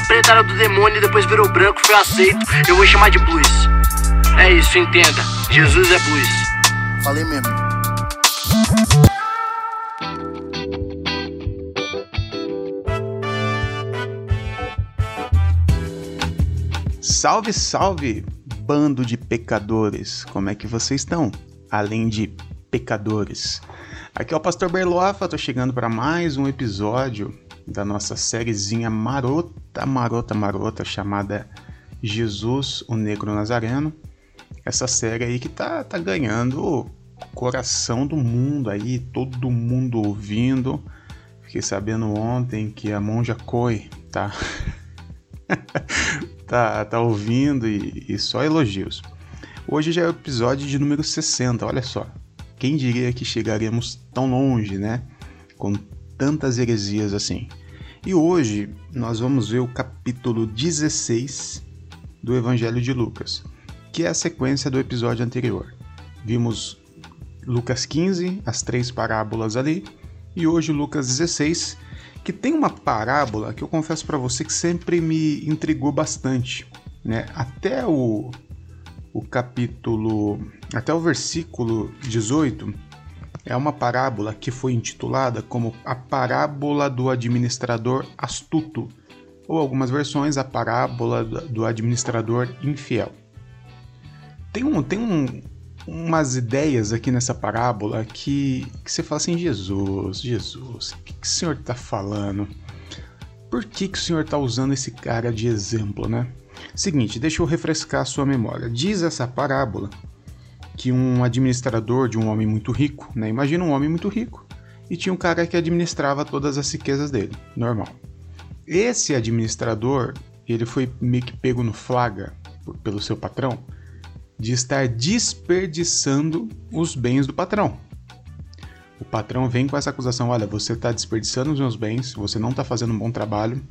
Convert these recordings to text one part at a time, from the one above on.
era preta, era do demônio, e depois virou branco, foi aceito. Eu vou chamar de blues. É isso, entenda. Jesus é blues. Falei mesmo. Salve, salve, bando de pecadores! Como é que vocês estão? Além de pecadores. Aqui é o Pastor Berlofa, tô chegando para mais um episódio da nossa sériezinha marota, marota, marota, chamada Jesus, o Negro Nazareno. Essa série aí que tá, tá ganhando o coração do mundo aí, todo mundo ouvindo. Fiquei sabendo ontem que a Monja Koi tá tá, tá ouvindo e, e só elogios. Hoje já é o episódio de número 60, olha só. Quem diria que chegaríamos tão longe, né? Com tantas heresias assim. E hoje nós vamos ver o capítulo 16 do Evangelho de Lucas, que é a sequência do episódio anterior. Vimos Lucas 15, as três parábolas ali, e hoje Lucas 16, que tem uma parábola que eu confesso para você que sempre me intrigou bastante, né? Até o, o capítulo, até o versículo 18, é uma parábola que foi intitulada como a parábola do administrador astuto, ou algumas versões a parábola do administrador infiel. Tem um, tem um, umas ideias aqui nessa parábola que, que você fala assim: Jesus, Jesus, o que, que o senhor está falando? Por que, que o senhor está usando esse cara de exemplo, né? Seguinte, deixa eu refrescar a sua memória. Diz essa parábola que um administrador de um homem muito rico, né? Imagina um homem muito rico e tinha um cara que administrava todas as riquezas dele, normal. Esse administrador, ele foi meio que pego no flagra pelo seu patrão de estar desperdiçando os bens do patrão. O patrão vem com essa acusação: olha, você está desperdiçando os meus bens, você não está fazendo um bom trabalho,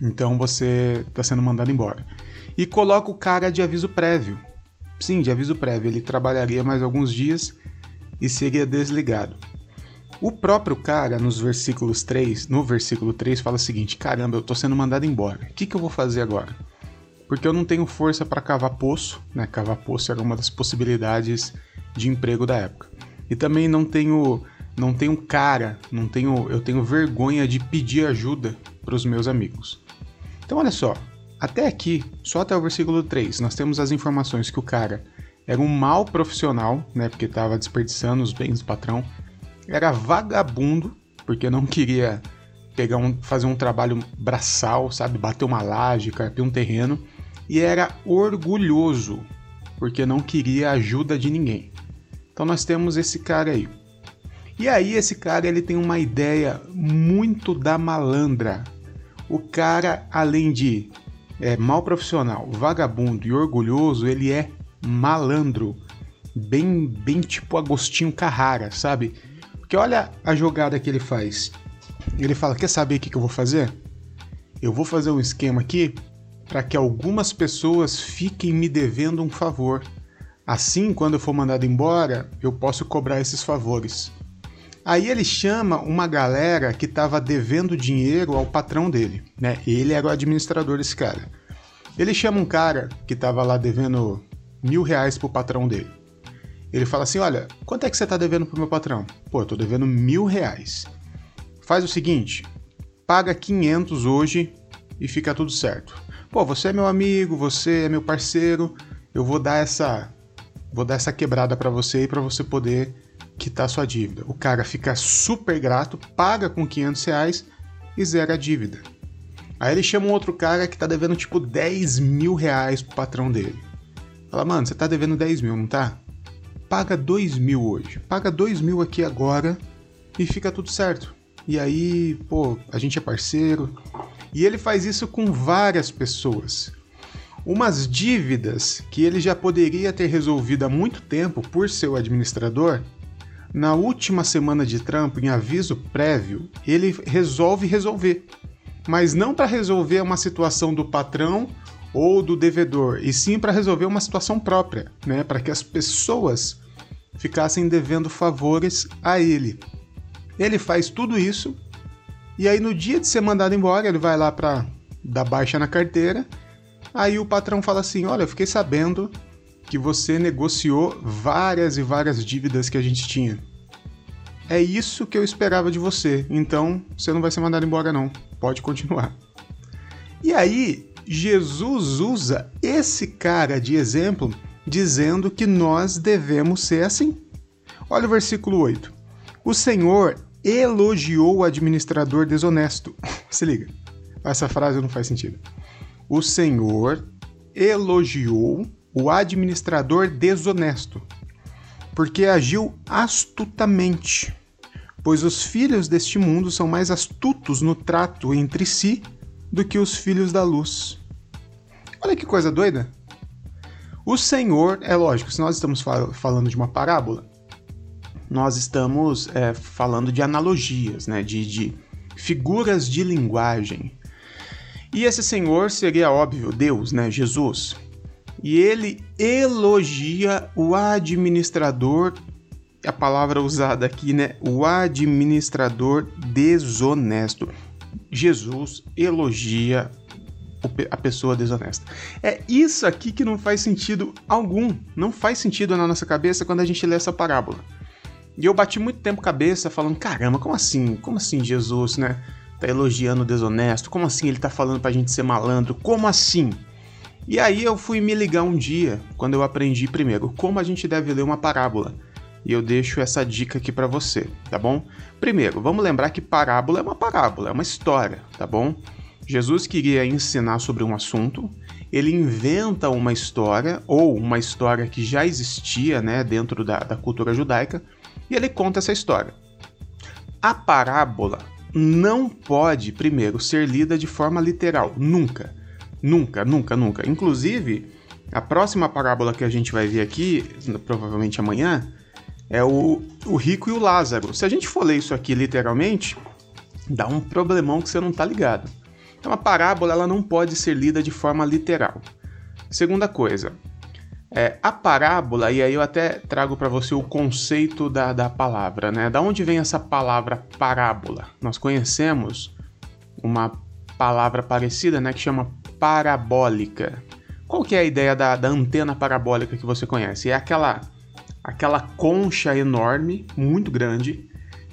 então você está sendo mandado embora. E coloca o cara de aviso prévio. Sim, de aviso prévio. Ele trabalharia mais alguns dias e seria desligado. O próprio cara, nos versículos 3, no versículo 3, fala o seguinte: caramba, eu estou sendo mandado embora. O que, que eu vou fazer agora? porque eu não tenho força para cavar poço, né? Cavar poço era uma das possibilidades de emprego da época. E também não tenho não tenho cara, não tenho, eu tenho vergonha de pedir ajuda para os meus amigos. Então olha só, até aqui, só até o versículo 3, nós temos as informações que o cara era um mau profissional, né, porque estava desperdiçando os bens do patrão, era vagabundo, porque não queria pegar um, fazer um trabalho braçal, sabe, bater uma laje, carpir um terreno, e era orgulhoso, porque não queria ajuda de ninguém. Então nós temos esse cara aí. E aí esse cara ele tem uma ideia muito da malandra. O cara, além de é, mal profissional, vagabundo e orgulhoso, ele é malandro. Bem, bem tipo Agostinho Carrara, sabe? Porque olha a jogada que ele faz. Ele fala: Quer saber o que, que eu vou fazer? Eu vou fazer um esquema aqui para que algumas pessoas fiquem me devendo um favor. Assim, quando eu for mandado embora, eu posso cobrar esses favores. Aí ele chama uma galera que estava devendo dinheiro ao patrão dele, né? Ele era o administrador desse cara. Ele chama um cara que estava lá devendo mil reais pro patrão dele. Ele fala assim: Olha, quanto é que você está devendo pro meu patrão? Pô, eu tô devendo mil reais. Faz o seguinte: paga 500 hoje e fica tudo certo pô, você é meu amigo, você é meu parceiro, eu vou dar essa vou dar essa quebrada para você e para você poder quitar sua dívida. O cara fica super grato, paga com 500 reais e zera a dívida. Aí ele chama um outro cara que tá devendo tipo 10 mil reais pro patrão dele. Fala, mano, você tá devendo 10 mil, não tá? Paga 2 mil hoje. Paga 2 mil aqui agora e fica tudo certo. E aí, pô, a gente é parceiro, e ele faz isso com várias pessoas. Umas dívidas que ele já poderia ter resolvido há muito tempo por seu administrador, na última semana de trampo, em aviso prévio, ele resolve resolver. Mas não para resolver uma situação do patrão ou do devedor, e sim para resolver uma situação própria, né? para que as pessoas ficassem devendo favores a ele. Ele faz tudo isso e aí no dia de ser mandado embora, ele vai lá para dá baixa na carteira. Aí o patrão fala assim: Olha, eu fiquei sabendo que você negociou várias e várias dívidas que a gente tinha. É isso que eu esperava de você, então você não vai ser mandado embora, não. Pode continuar. E aí, Jesus usa esse cara de exemplo dizendo que nós devemos ser assim. Olha o versículo 8. O Senhor elogiou o administrador desonesto. Se liga, essa frase não faz sentido. O Senhor elogiou o administrador desonesto, porque agiu astutamente. Pois os filhos deste mundo são mais astutos no trato entre si do que os filhos da luz. Olha que coisa doida! O Senhor, é lógico, se nós estamos fal falando de uma parábola, nós estamos é, falando de analogias, né, de, de figuras de linguagem. E esse Senhor seria óbvio, Deus, né, Jesus. E ele elogia o administrador, a palavra usada aqui, né, o administrador desonesto. Jesus elogia a pessoa desonesta. É isso aqui que não faz sentido algum. Não faz sentido na nossa cabeça quando a gente lê essa parábola. E eu bati muito tempo cabeça falando: caramba, como assim? Como assim Jesus, né? Tá elogiando o desonesto? Como assim ele tá falando pra gente ser malandro? Como assim? E aí eu fui me ligar um dia, quando eu aprendi primeiro como a gente deve ler uma parábola. E eu deixo essa dica aqui para você, tá bom? Primeiro, vamos lembrar que parábola é uma parábola, é uma história, tá bom? Jesus queria ensinar sobre um assunto, ele inventa uma história, ou uma história que já existia né, dentro da, da cultura judaica, e ele conta essa história. A parábola não pode, primeiro, ser lida de forma literal. Nunca. Nunca, nunca, nunca. Inclusive, a próxima parábola que a gente vai ver aqui, provavelmente amanhã, é o, o rico e o Lázaro. Se a gente for ler isso aqui literalmente, dá um problemão que você não tá ligado. Então a parábola ela não pode ser lida de forma literal. Segunda coisa, é, a parábola, e aí eu até trago para você o conceito da, da palavra, né? Da onde vem essa palavra parábola? Nós conhecemos uma palavra parecida, né? Que chama parabólica. Qual que é a ideia da, da antena parabólica que você conhece? É aquela, aquela concha enorme, muito grande,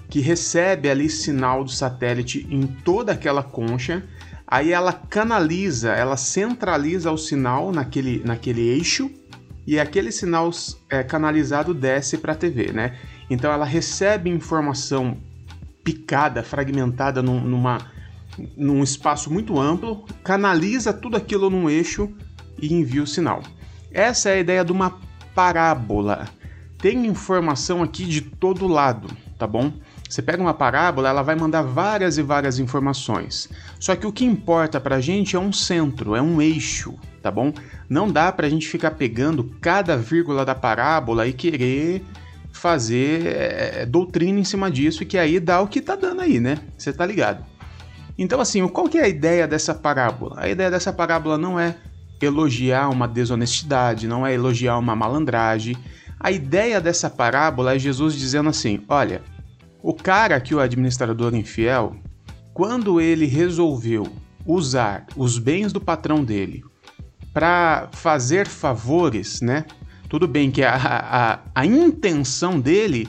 que recebe ali sinal do satélite em toda aquela concha. Aí ela canaliza, ela centraliza o sinal naquele, naquele eixo e aquele sinal é, canalizado desce para a TV, né? Então ela recebe informação picada, fragmentada num, numa, num espaço muito amplo, canaliza tudo aquilo num eixo e envia o sinal. Essa é a ideia de uma parábola. Tem informação aqui de todo lado, tá bom? Você pega uma parábola, ela vai mandar várias e várias informações. Só que o que importa para a gente é um centro, é um eixo, tá bom? Não dá para a gente ficar pegando cada vírgula da parábola e querer fazer é, doutrina em cima disso, que aí dá o que tá dando aí, né? Você tá ligado? Então, assim, qual que é a ideia dessa parábola? A ideia dessa parábola não é elogiar uma desonestidade, não é elogiar uma malandragem. A ideia dessa parábola é Jesus dizendo assim: olha, o cara que o administrador infiel, quando ele resolveu usar os bens do patrão dele para fazer favores, né? Tudo bem que a, a, a intenção dele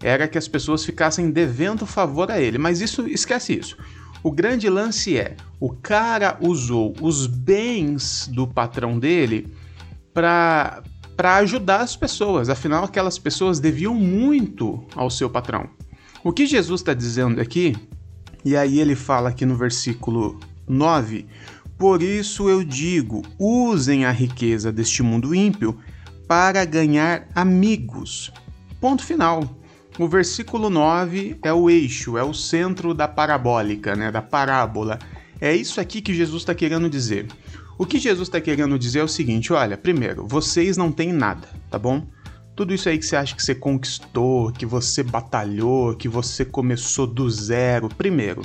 era que as pessoas ficassem devendo favor a ele, mas isso esquece isso. O grande lance é, o cara usou os bens do patrão dele para para ajudar as pessoas, afinal aquelas pessoas deviam muito ao seu patrão. O que Jesus está dizendo aqui, e aí ele fala aqui no versículo 9: Por isso eu digo, usem a riqueza deste mundo ímpio para ganhar amigos. Ponto final. O versículo 9 é o eixo, é o centro da parabólica, né, da parábola. É isso aqui que Jesus está querendo dizer. O que Jesus está querendo dizer é o seguinte: olha, primeiro, vocês não têm nada, tá bom? Tudo isso aí que você acha que você conquistou, que você batalhou, que você começou do zero. Primeiro,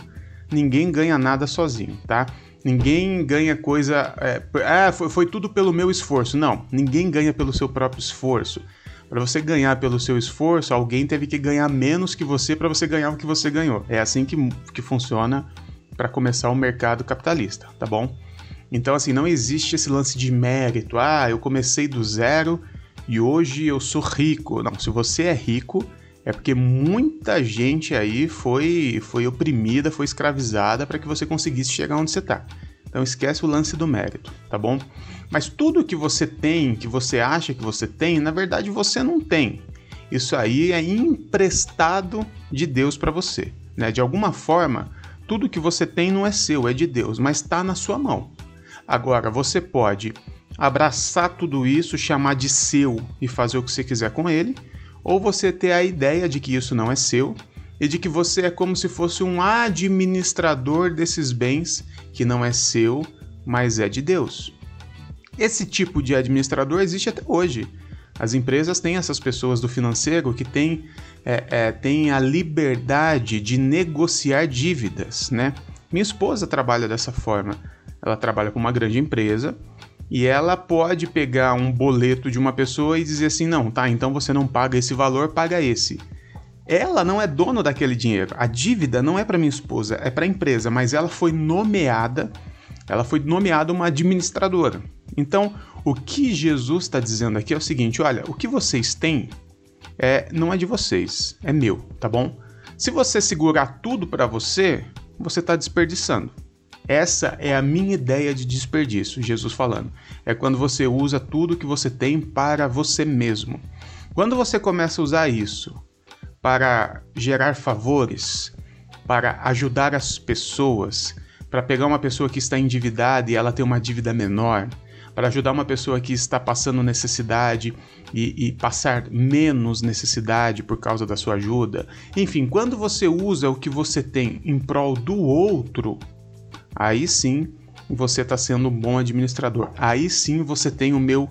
ninguém ganha nada sozinho, tá? Ninguém ganha coisa. É, ah, foi, foi tudo pelo meu esforço. Não, ninguém ganha pelo seu próprio esforço. Para você ganhar pelo seu esforço, alguém teve que ganhar menos que você para você ganhar o que você ganhou. É assim que, que funciona para começar o mercado capitalista, tá bom? Então, assim, não existe esse lance de mérito. Ah, eu comecei do zero e hoje eu sou rico. Não, se você é rico, é porque muita gente aí foi, foi oprimida, foi escravizada para que você conseguisse chegar onde você está. Então esquece o lance do mérito, tá bom? Mas tudo que você tem, que você acha que você tem, na verdade você não tem. Isso aí é emprestado de Deus para você, né? De alguma forma, tudo que você tem não é seu, é de Deus, mas está na sua mão. Agora, você pode abraçar tudo isso, chamar de seu e fazer o que você quiser com ele, ou você ter a ideia de que isso não é seu e de que você é como se fosse um administrador desses bens que não é seu, mas é de Deus. Esse tipo de administrador existe até hoje. As empresas têm essas pessoas do financeiro que têm, é, é, têm a liberdade de negociar dívidas, né? Minha esposa trabalha dessa forma. Ela trabalha com uma grande empresa e ela pode pegar um boleto de uma pessoa e dizer assim: não, tá, então você não paga esse valor, paga esse. Ela não é dono daquele dinheiro. A dívida não é para minha esposa, é para a empresa, mas ela foi nomeada, ela foi nomeada uma administradora. Então, o que Jesus está dizendo aqui é o seguinte: olha, o que vocês têm é, não é de vocês, é meu, tá bom? Se você segurar tudo para você, você está desperdiçando. Essa é a minha ideia de desperdício, Jesus falando. É quando você usa tudo que você tem para você mesmo. Quando você começa a usar isso para gerar favores, para ajudar as pessoas, para pegar uma pessoa que está endividada e ela tem uma dívida menor, para ajudar uma pessoa que está passando necessidade e, e, passar menos necessidade por causa da sua ajuda. Enfim, quando você usa o que você tem em prol do outro, aí sim você está sendo um bom administrador. Aí sim você tem o meu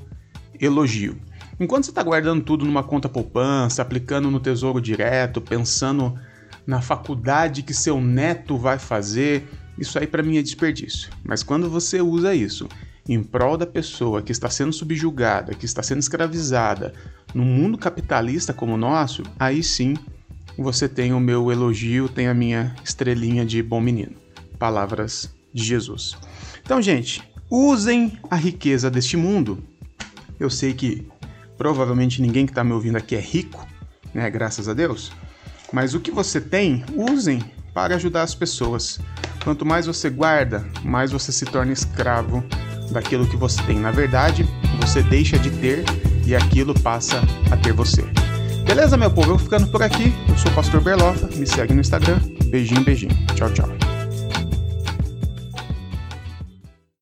elogio. Enquanto você está guardando tudo numa conta poupança, aplicando no tesouro direto, pensando na faculdade que seu neto vai fazer, isso aí para mim é desperdício. Mas quando você usa isso em prol da pessoa que está sendo subjugada, que está sendo escravizada, no mundo capitalista como o nosso, aí sim você tem o meu elogio, tem a minha estrelinha de bom menino. Palavras de Jesus. Então, gente, usem a riqueza deste mundo. Eu sei que provavelmente ninguém que está me ouvindo aqui é rico, né? Graças a Deus. Mas o que você tem, usem para ajudar as pessoas. Quanto mais você guarda, mais você se torna escravo daquilo que você tem. Na verdade, você deixa de ter e aquilo passa a ter você. Beleza, meu povo? Eu vou ficando por aqui. Eu sou o Pastor Berlofa. Me segue no Instagram. Beijinho, beijinho. Tchau, tchau.